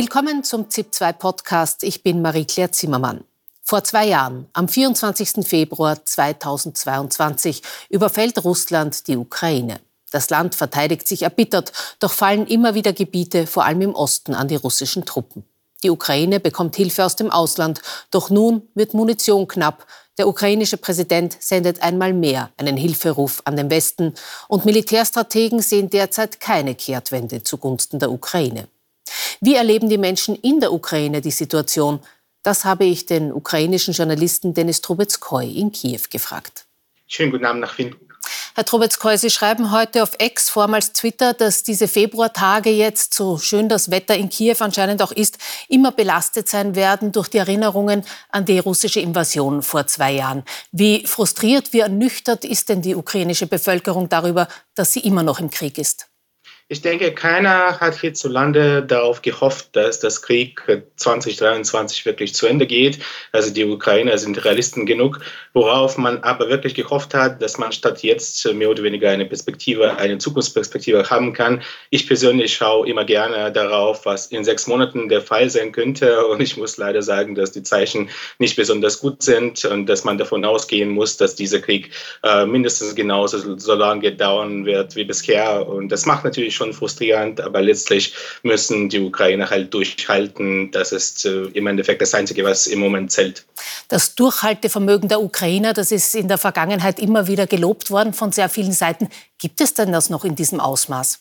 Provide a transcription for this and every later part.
Willkommen zum ZIP2 Podcast. Ich bin Marie-Claire Zimmermann. Vor zwei Jahren, am 24. Februar 2022, überfällt Russland die Ukraine. Das Land verteidigt sich erbittert, doch fallen immer wieder Gebiete, vor allem im Osten, an die russischen Truppen. Die Ukraine bekommt Hilfe aus dem Ausland, doch nun wird Munition knapp. Der ukrainische Präsident sendet einmal mehr einen Hilferuf an den Westen und Militärstrategen sehen derzeit keine Kehrtwende zugunsten der Ukraine. Wie erleben die Menschen in der Ukraine die Situation? Das habe ich den ukrainischen Journalisten Denis Trubetskoy in Kiew gefragt. Schönen guten Abend nach Wien. Herr Trubetskoy, Sie schreiben heute auf X, vormals Twitter, dass diese Februartage jetzt, so schön das Wetter in Kiew anscheinend auch ist, immer belastet sein werden durch die Erinnerungen an die russische Invasion vor zwei Jahren. Wie frustriert, wie ernüchtert ist denn die ukrainische Bevölkerung darüber, dass sie immer noch im Krieg ist? Ich denke, keiner hat hierzulande darauf gehofft, dass das Krieg 2023 wirklich zu Ende geht. Also die Ukrainer sind Realisten genug, worauf man aber wirklich gehofft hat, dass man statt jetzt mehr oder weniger eine Perspektive, eine Zukunftsperspektive haben kann. Ich persönlich schaue immer gerne darauf, was in sechs Monaten der Fall sein könnte. Und ich muss leider sagen, dass die Zeichen nicht besonders gut sind und dass man davon ausgehen muss, dass dieser Krieg äh, mindestens genauso so lange dauern wird wie bisher. Und das macht natürlich schon frustrierend, aber letztlich müssen die Ukrainer halt durchhalten. Das ist äh, im Endeffekt das Einzige, was im Moment zählt. Das Durchhaltevermögen der Ukrainer, das ist in der Vergangenheit immer wieder gelobt worden von sehr vielen Seiten. Gibt es denn das noch in diesem Ausmaß?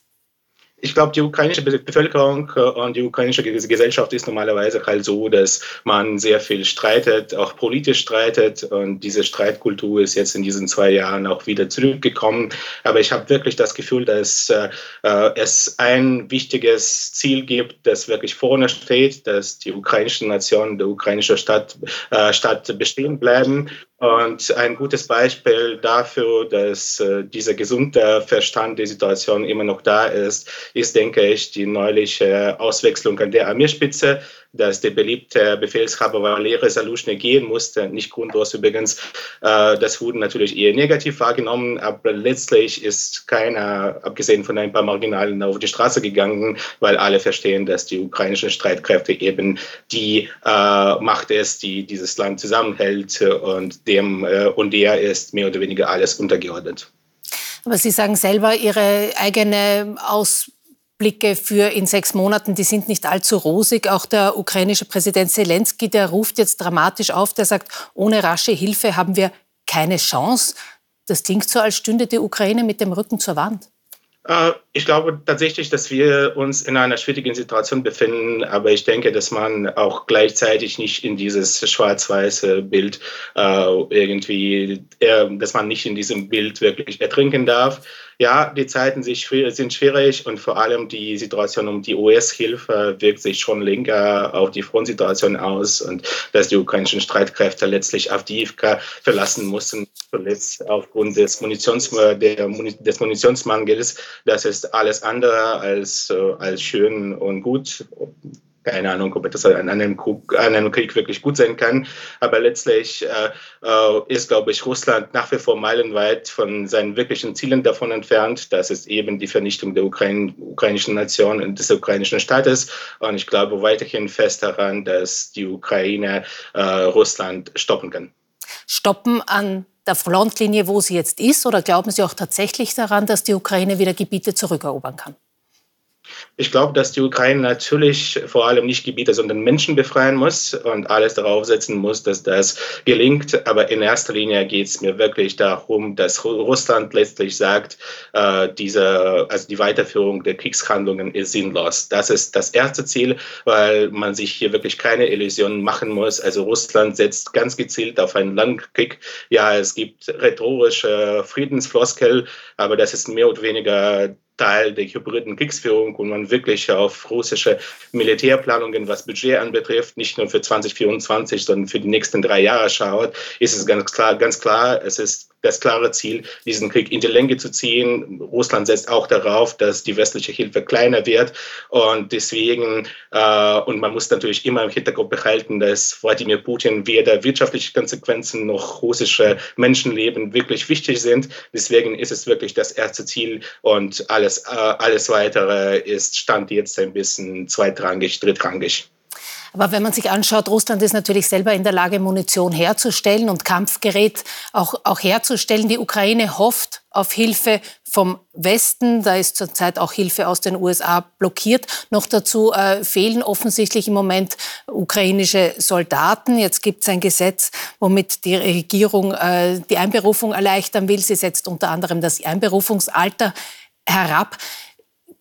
Ich glaube, die ukrainische Bevölkerung äh, und die ukrainische Gesellschaft ist normalerweise halt so, dass man sehr viel streitet, auch politisch streitet. Und diese Streitkultur ist jetzt in diesen zwei Jahren auch wieder zurückgekommen. Aber ich habe wirklich das Gefühl, dass äh, äh, es ein wichtiges Ziel gibt, das wirklich vorne steht, dass die ukrainische Nation, der ukrainische Stadt, äh, bestehen bleiben und ein gutes Beispiel dafür, dass äh, dieser gesunde Verstand der Situation immer noch da ist, ist, denke ich, die neuliche Auswechslung an der Armeespitze dass der beliebte Befehlshaber Valery Salushny gehen musste. Nicht grundlos übrigens. Äh, das wurde natürlich eher negativ wahrgenommen, aber letztlich ist keiner, abgesehen von ein paar Marginalen, auf die Straße gegangen, weil alle verstehen, dass die ukrainischen Streitkräfte eben die äh, Macht ist, die dieses Land zusammenhält und dem äh, und der ist mehr oder weniger alles untergeordnet. Aber Sie sagen selber, Ihre eigene Aus Blicke für in sechs Monaten, die sind nicht allzu rosig. Auch der ukrainische Präsident Zelensky, der ruft jetzt dramatisch auf, der sagt, ohne rasche Hilfe haben wir keine Chance. Das klingt so, als stünde die Ukraine mit dem Rücken zur Wand. Äh, ich glaube tatsächlich, dass wir uns in einer schwierigen Situation befinden, aber ich denke, dass man auch gleichzeitig nicht in dieses schwarz-weiße Bild äh, irgendwie, äh, dass man nicht in diesem Bild wirklich ertrinken darf. Ja, die Zeiten sind schwierig und vor allem die Situation um die US-Hilfe wirkt sich schon länger auf die Frontsituation aus und dass die ukrainischen Streitkräfte letztlich Avdiivka verlassen mussten, zuletzt aufgrund des, Munitions, des Munitionsmangels. Das ist alles andere als, äh, als schön und gut keine Ahnung, ob das an einem, Krieg, an einem Krieg wirklich gut sein kann. Aber letztlich äh, äh, ist, glaube ich, Russland nach wie vor meilenweit von seinen wirklichen Zielen davon entfernt. Das ist eben die Vernichtung der Ukraine, ukrainischen Nation und des ukrainischen Staates. Und ich glaube weiterhin fest daran, dass die Ukraine äh, Russland stoppen kann. Stoppen an der Frontlinie, wo sie jetzt ist? Oder glauben Sie auch tatsächlich daran, dass die Ukraine wieder Gebiete zurückerobern kann? Ich glaube, dass die Ukraine natürlich vor allem nicht Gebiete, sondern Menschen befreien muss und alles darauf setzen muss, dass das gelingt. Aber in erster Linie geht es mir wirklich darum, dass Russland letztlich sagt, äh, diese, also die Weiterführung der Kriegshandlungen ist sinnlos. Das ist das erste Ziel, weil man sich hier wirklich keine Illusionen machen muss. Also Russland setzt ganz gezielt auf einen Landkrieg. Ja, es gibt rhetorische Friedensfloskel, aber das ist mehr oder weniger Teil der hybriden Kriegsführung und man wirklich auf russische Militärplanungen, was Budget anbetrifft, nicht nur für 2024, sondern für die nächsten drei Jahre schaut, ist es ganz klar, ganz klar, es ist das klare Ziel, diesen Krieg in die Länge zu ziehen. Russland setzt auch darauf, dass die westliche Hilfe kleiner wird. Und deswegen, äh, und man muss natürlich immer im Hintergrund behalten, dass Wladimir Putin weder wirtschaftliche Konsequenzen noch russische Menschenleben wirklich wichtig sind. Deswegen ist es wirklich das erste Ziel und alles, äh, alles weitere ist Stand jetzt ein bisschen zweitrangig, drittrangig. Aber wenn man sich anschaut, Russland ist natürlich selber in der Lage, Munition herzustellen und Kampfgerät auch, auch herzustellen. Die Ukraine hofft auf Hilfe vom Westen. Da ist zurzeit auch Hilfe aus den USA blockiert. Noch dazu äh, fehlen offensichtlich im Moment ukrainische Soldaten. Jetzt gibt es ein Gesetz, womit die Regierung äh, die Einberufung erleichtern will. Sie setzt unter anderem das Einberufungsalter herab.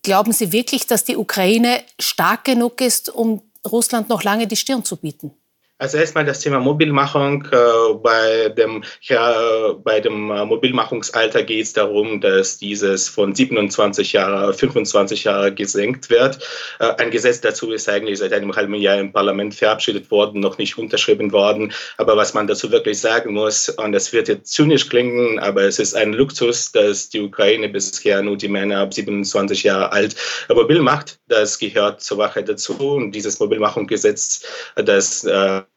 Glauben Sie wirklich, dass die Ukraine stark genug ist, um Russland noch lange die Stirn zu bieten? Also erstmal das Thema Mobilmachung. Äh, bei dem, ja, bei dem äh, Mobilmachungsalter geht es darum, dass dieses von 27 Jahre 25 Jahre gesenkt wird. Äh, ein Gesetz dazu ist eigentlich seit einem halben Jahr im Parlament verabschiedet worden, noch nicht unterschrieben worden. Aber was man dazu wirklich sagen muss, und das wird jetzt zynisch klingen, aber es ist ein Luxus, dass die Ukraine bisher nur die Männer ab 27 Jahre alt mobil macht. Das gehört zur Wahrheit dazu. Und dieses Mobilmachungsgesetz, das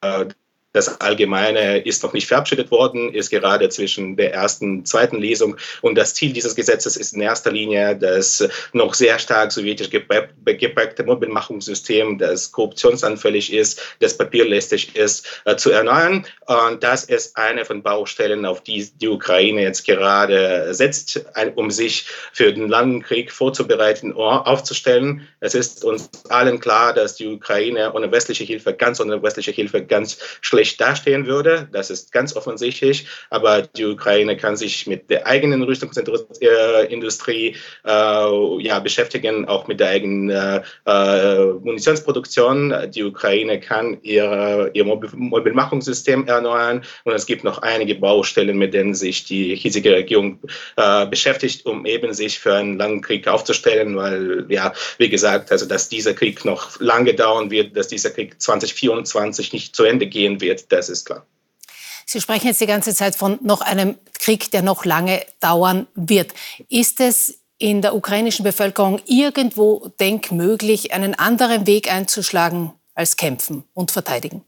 uh, Das Allgemeine ist noch nicht verabschiedet worden, ist gerade zwischen der ersten und zweiten Lesung. Und das Ziel dieses Gesetzes ist in erster Linie das noch sehr stark sowjetisch geprägte Mobilmachungssystem, das korruptionsanfällig ist, das papierlästig ist, äh, zu erneuern. Und das ist eine von Baustellen, auf die die Ukraine jetzt gerade setzt, um sich für den langen Krieg vorzubereiten, aufzustellen. Es ist uns allen klar, dass die Ukraine ohne westliche Hilfe, ganz ohne westliche Hilfe, ganz schlecht schlecht dastehen würde. Das ist ganz offensichtlich. Aber die Ukraine kann sich mit der eigenen Rüstungsindustrie äh, ja, beschäftigen, auch mit der eigenen äh, äh Munitionsproduktion. Die Ukraine kann ihre, ihr Mobilmachungssystem erneuern. Und es gibt noch einige Baustellen, mit denen sich die hiesige Regierung äh, beschäftigt, um eben sich für einen langen Krieg aufzustellen. Weil, ja, wie gesagt, also dass dieser Krieg noch lange dauern wird, dass dieser Krieg 2024 nicht zu Ende gehen wird wird, das ist klar. Sie sprechen jetzt die ganze Zeit von noch einem Krieg, der noch lange dauern wird. Ist es in der ukrainischen Bevölkerung irgendwo denkmöglich, einen anderen Weg einzuschlagen als kämpfen und verteidigen?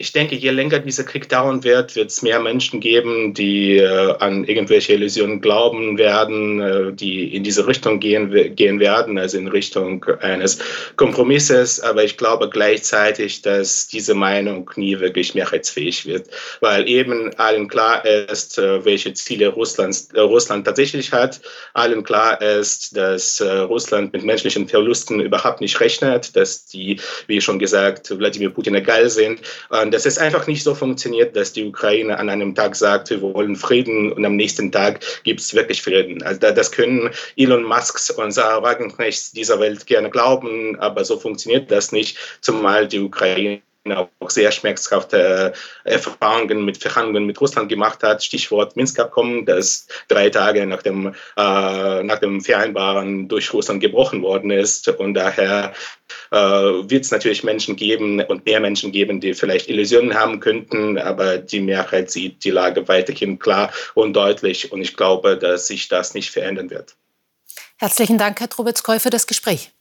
Ich denke, je länger dieser Krieg dauern wird, wird es mehr Menschen geben, die äh, an irgendwelche Illusionen glauben werden, äh, die in diese Richtung gehen, gehen werden, also in Richtung eines Kompromisses. Aber ich glaube gleichzeitig, dass diese Meinung nie wirklich mehrheitsfähig wird, weil eben allen klar ist, äh, welche Ziele Russlands, äh, Russland tatsächlich hat. Allen klar ist, dass äh, Russland mit menschlichen Verlusten überhaupt nicht rechnet, dass die, wie schon gesagt, Wladimir Putin egal sind. Und dass es einfach nicht so funktioniert, dass die Ukraine an einem Tag sagt, wir wollen Frieden und am nächsten Tag gibt es wirklich Frieden. Also das können Elon Musks und Sarah Wagenknechts dieser Welt gerne glauben, aber so funktioniert das nicht, zumal die Ukraine auch sehr schmerzhafte äh, Erfahrungen mit Verhandlungen mit Russland gemacht hat. Stichwort Minsk-Abkommen, das drei Tage nach dem, äh, nach dem Vereinbaren durch Russland gebrochen worden ist. Und daher äh, wird es natürlich Menschen geben und mehr Menschen geben, die vielleicht Illusionen haben könnten, aber die Mehrheit sieht die Lage weiterhin klar und deutlich. Und ich glaube, dass sich das nicht verändern wird. Herzlichen Dank, Herr Trubetskoy, für das Gespräch.